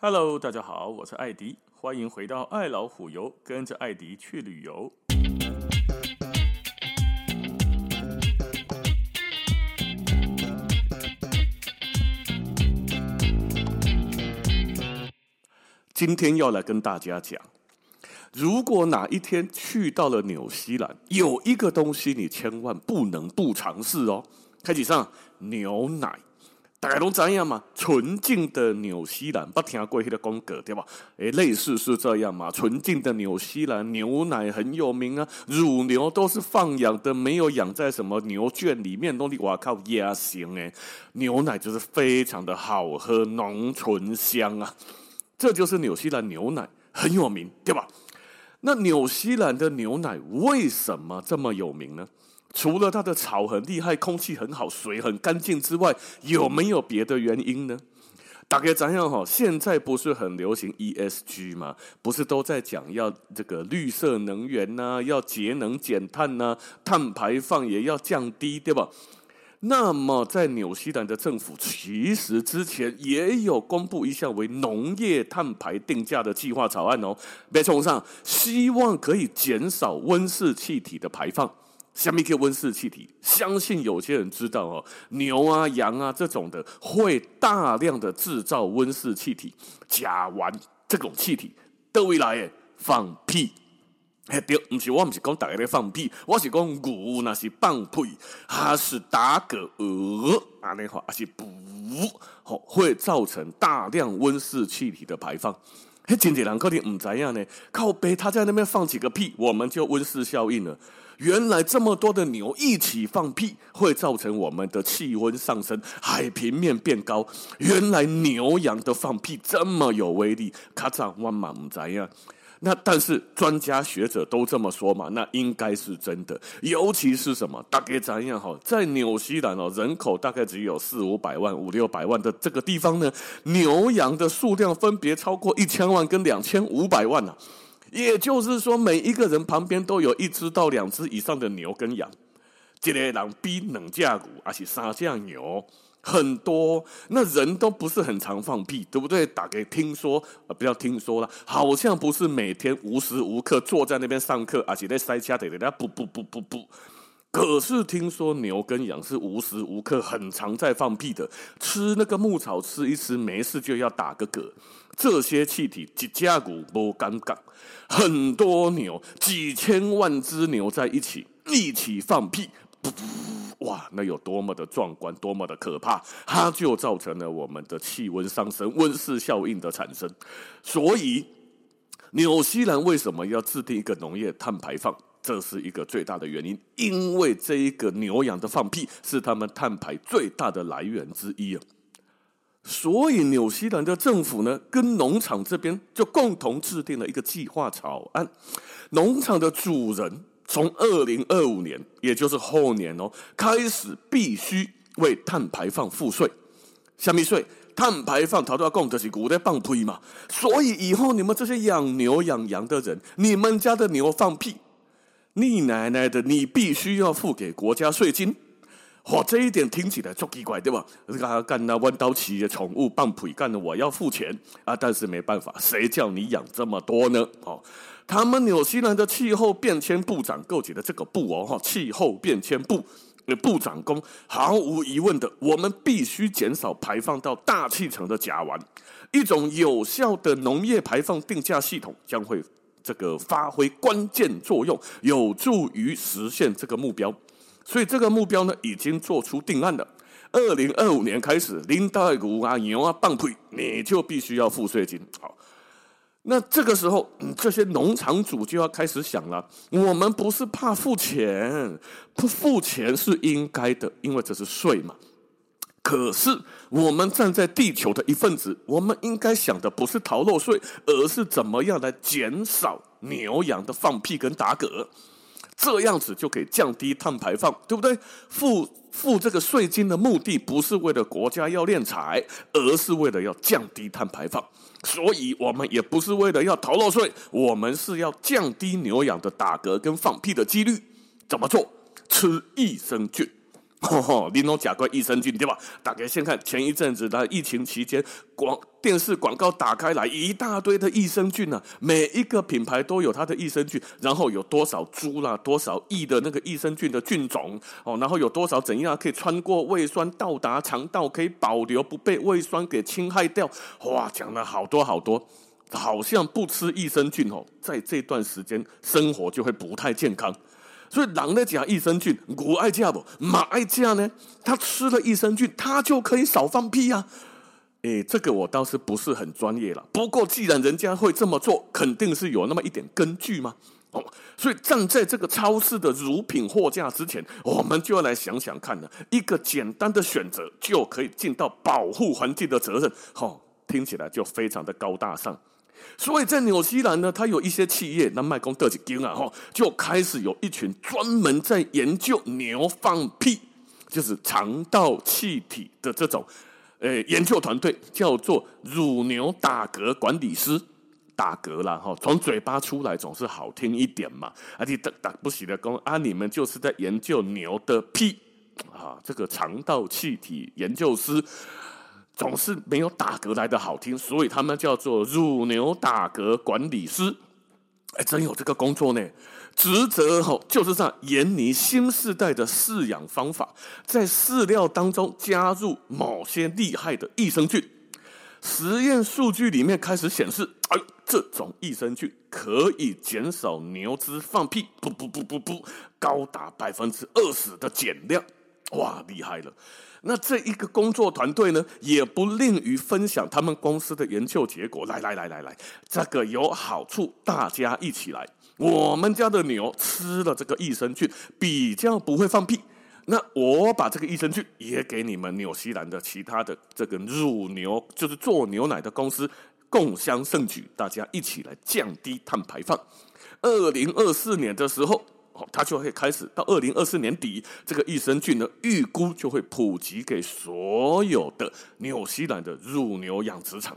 Hello，大家好，我是艾迪，欢迎回到爱老虎游，跟着艾迪去旅游。今天要来跟大家讲，如果哪一天去到了纽西兰，有一个东西你千万不能不尝试哦。开启上牛奶，大家都知样嘛？纯净的纽西兰，不听过那个广告对吧？诶，类似是这样嘛？纯净的纽西兰牛奶很有名啊，乳牛都是放养的，没有养在什么牛圈里面，都是哇靠也行诶，牛奶就是非常的好喝，浓醇香啊。这就是纽西兰牛奶很有名，对吧？那纽西兰的牛奶为什么这么有名呢？除了它的草很厉害、空气很好、水很干净之外，有没有别的原因呢？大概怎样哈？现在不是很流行 ESG 吗？不是都在讲要这个绿色能源呐、啊，要节能减碳呐、啊，碳排放也要降低，对吧？那么，在纽西兰的政府其实之前也有公布一项为农业碳排定价的计划草案哦，没冲上，希望可以减少温室气体的排放。下面一个温室气体，相信有些人知道哦，牛啊、羊啊这种的会大量的制造温室气体，甲烷这种气体都会来放屁。哎，对，不是我，不是讲大家在放屁，我是讲牛那是放屁，它是打嗝，啊，那话还是不，好，会造成大量温室气体的排放。嘿，真济人可能唔知样呢，靠背他在那边放几个屁，我们就温室效应了。原来这么多的牛一起放屁，会造成我们的气温上升，海平面变高。原来牛羊的放屁这么有威力，卡嚓我嘛唔知样。那但是专家学者都这么说嘛，那应该是真的。尤其是什么？大概怎样哈？在纽西兰哦，人口大概只有四五百万、五六百万的这个地方呢，牛羊的数量分别超过一千万跟两千五百万呢、也就是说，每一个人旁边都有一只到两只以上的牛跟羊。一个人比两只牛还是三只牛？很多，那人都不是很常放屁，对不对？打给听说啊，不要听说了，好像不是每天无时无刻坐在那边上课，而且在塞车的，人家不不不不不。可是听说牛跟羊是无时无刻很常在放屁的，吃那个牧草吃一吃，没事就要打个嗝。这些气体几家骨不尴尬，很多牛几千万只牛在一起一起放屁。噗噗，哇，那有多么的壮观，多么的可怕！它就造成了我们的气温上升、温室效应的产生。所以，纽西兰为什么要制定一个农业碳排放？这是一个最大的原因，因为这一个牛羊的放屁是他们碳排最大的来源之一啊。所以，纽西兰的政府呢，跟农场这边就共同制定了一个计划草案，农场的主人。从二零二五年，也就是后年哦，开始必须为碳排放付税。虾米税？碳排放，他都要供得起，古代放屁嘛。所以以后你们这些养牛养羊的人，你们家的牛放屁，你奶奶的，你必须要付给国家税金。哇，这一点听起来就奇怪，对吧？这个干那弯刀骑的宠物放屁，干的我要付钱啊！但是没办法，谁叫你养这么多呢？哦。他们纽西兰的气候变迁部长构起的这个部哦，哈，气候变迁部的部长公毫无疑问的，我们必须减少排放到大气层的甲烷。一种有效的农业排放定价系统将会这个发挥关键作用，有助于实现这个目标。所以这个目标呢，已经做出定案了。二零二五年开始，林黛谷啊牛啊放屁，你就必须要付税金。好。那这个时候，这些农场主就要开始想了：我们不是怕付钱，不付钱是应该的，因为这是税嘛。可是我们站在地球的一份子，我们应该想的不是逃漏税，而是怎么样来减少牛羊的放屁跟打嗝，这样子就可以降低碳排放，对不对？付付这个税金的目的不是为了国家要敛财，而是为了要降低碳排放。所以，我们也不是为了要逃漏税，我们是要降低牛羊的打嗝跟放屁的几率。怎么做？吃益生菌。吼吼，你拢吃过益生菌对吧？大家先看前一阵子的疫情期间，广电视广告打开来，一大堆的益生菌啊，每一个品牌都有它的益生菌，然后有多少株啦，多少亿的那个益生菌的菌种哦，然后有多少怎样可以穿过胃酸到达肠道，可以保留不被胃酸给侵害掉，哇，讲了好多好多，好像不吃益生菌哦，在这段时间生活就会不太健康。所以狼在讲益生菌，我爱吃不？马爱吃呢？他吃了益生菌，他就可以少放屁啊！诶，这个我倒是不是很专业了。不过既然人家会这么做，肯定是有那么一点根据嘛。哦，所以站在这个超市的乳品货架之前，我们就要来想想看呢，一个简单的选择就可以尽到保护环境的责任。哦，听起来就非常的高大上。所以在纽西兰呢，它有一些企业，那麦公德几经啊，哈，就开始有一群专门在研究牛放屁，就是肠道气体的这种，呃，研究团队叫做乳牛打嗝管理师，打嗝啦，哈，从嘴巴出来总是好听一点嘛，而且打打不洗的工啊，你们就是在研究牛的屁啊，这个肠道气体研究师。总是没有打嗝来的好听，所以他们叫做乳牛打嗝管理师。哎，真有这个工作呢！职责吼就是在研拟新世代的饲养方法，在饲料当中加入某些厉害的益生菌。实验数据里面开始显示，哎，这种益生菌可以减少牛只放屁，不不不不不，高达百分之二十的减量。哇，厉害了！那这一个工作团队呢，也不吝于分享他们公司的研究结果。来来来来来，这个有好处，大家一起来。我们家的牛吃了这个益生菌，比较不会放屁。那我把这个益生菌也给你们纽西兰的其他的这个乳牛，就是做牛奶的公司共襄盛举，大家一起来降低碳排放。二零二四年的时候。它就会开始到二零二四年底，这个益生菌呢，预估就会普及给所有的纽西兰的乳牛养殖场。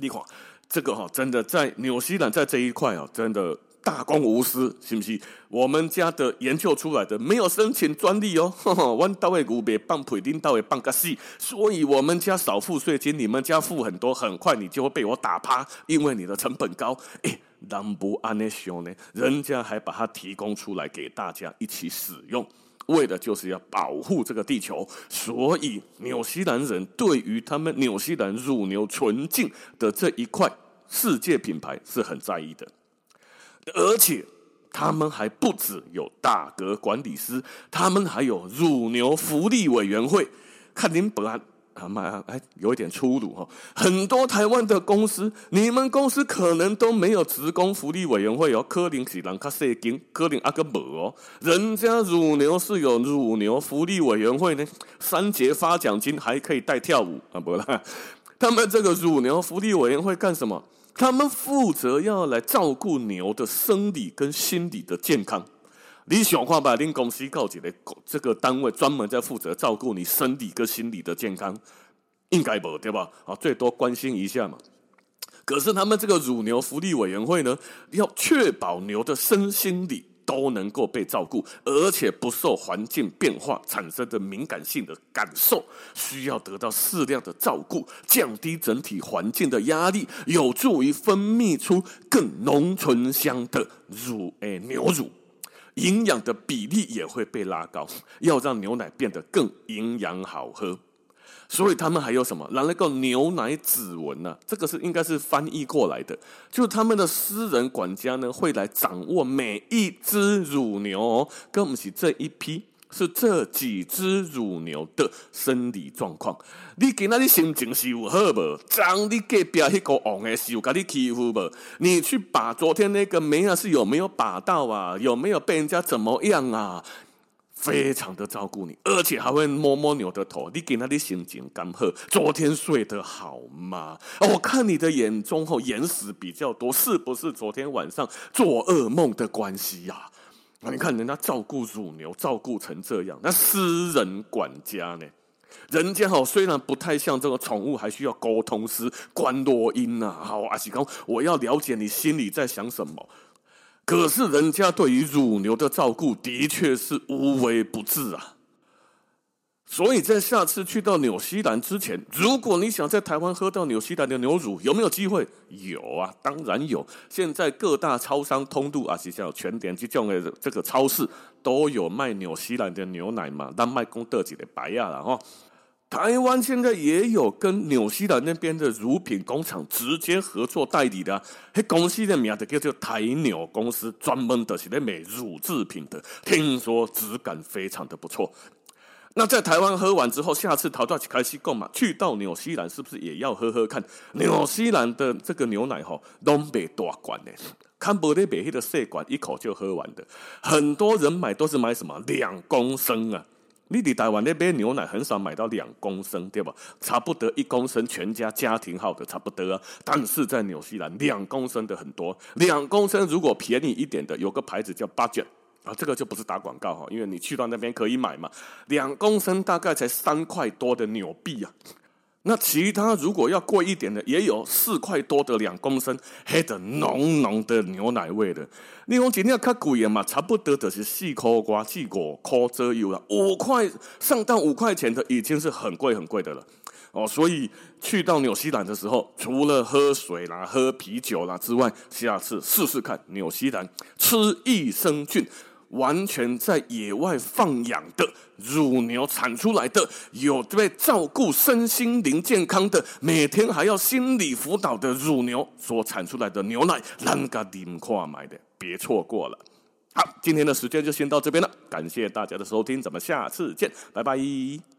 你看，这个哈，真的在纽西兰在这一块啊，真的大公无私，信不信？我们家的研究出来的没有申请专利哦，弯到位股别棒腿钉到位棒个细，所以我们家少付税金，你们家付很多，很快你就会被我打趴，因为你的成本高。诶当不安呢想呢，人家还把它提供出来给大家一起使用，为的就是要保护这个地球。所以纽西兰人对于他们纽西兰乳牛纯净的这一块世界品牌是很在意的，而且他们还不止有大格管理师，他们还有乳牛福利委员会。看您本案。啊妈，哎，有一点粗鲁哈。很多台湾的公司，你们公司可能都没有职工福利委员会哦。可能是人卡税金，可能阿个无哦。人家乳牛是有乳牛福利委员会呢，三节发奖金，还可以带跳舞啊，不啦。他们这个乳牛福利委员会干什么？他们负责要来照顾牛的生理跟心理的健康。你想看吧，恁公司告一个这个单位专门在负责照顾你生理跟心理的健康，应该不对吧？啊，最多关心一下嘛。可是他们这个乳牛福利委员会呢，要确保牛的身心理都能够被照顾，而且不受环境变化产生的敏感性的感受，需要得到适量的照顾，降低整体环境的压力，有助于分泌出更浓醇香的乳诶牛乳。营养的比例也会被拉高，要让牛奶变得更营养好喝。所以他们还有什么？拿那个牛奶指纹呢？这个是应该是翻译过来的，就他们的私人管家呢会来掌握每一只乳牛哦，跟我们一起这一批。是这几只乳牛的生理状况。你今仔日心情是有好无？张你隔壁那个王的是有给你欺负无？你去把昨天那个妹啊是有没有把到啊？有没有被人家怎么样啊？非常的照顾你，而且还会摸摸牛的头。你今仔日心情刚好？昨天睡得好吗？我看你的眼中后眼屎比较多，是不是昨天晚上做噩梦的关系呀？你看人家照顾乳牛，照顾成这样，那私人管家呢？人家好，虽然不太像这个宠物，还需要沟通师、观落音呐。好，阿喜刚，我要了解你心里在想什么。可是人家对于乳牛的照顾，的确是无微不至啊。所以在下次去到纽西兰之前，如果你想在台湾喝到纽西兰的牛乳，有没有机会？有啊，当然有。现在各大超商通路啊，像全联这种的这个超市都有卖纽西兰的牛奶嘛，但卖公德几的白呀了哈。台湾现在也有跟纽西兰那边的乳品工厂直接合作代理的，那公司的名字叫做台纽公司，专门的是在卖乳制品的，听说质感非常的不错。那在台湾喝完之后，下次淘到开西贡嘛，去到纽西兰是不是也要喝喝看？纽西兰的这个牛奶吼，东北大罐的，看不得北黑的细罐，一口就喝完的。很多人买都是买什么两公升啊？你在台湾那边牛奶很少买到两公升，对吧？差不多一公升，全家家庭号的差不多啊。但是在纽西兰，两公升的很多，两公升如果便宜一点的，有个牌子叫 Budget。啊，这个就不是打广告哈，因为你去到那边可以买嘛，两公升大概才三块多的纽币啊。那其他如果要贵一点的，也有四块多的两公升，黑的浓浓的牛奶味的。你讲今天较贵的嘛，差不多就是四块瓜、四五块左右了，五块上到五块钱的已经是很贵很贵的了。哦，所以去到纽西兰的时候，除了喝水啦、喝啤酒啦之外，下次试试看纽西兰吃益生菌。完全在野外放养的乳牛产出来的，有被照顾身心灵健康的，每天还要心理辅导的乳牛所产出来的牛奶，啷个顶跨买的，别错过了。好，今天的时间就先到这边了，感谢大家的收听，咱们下次见，拜拜。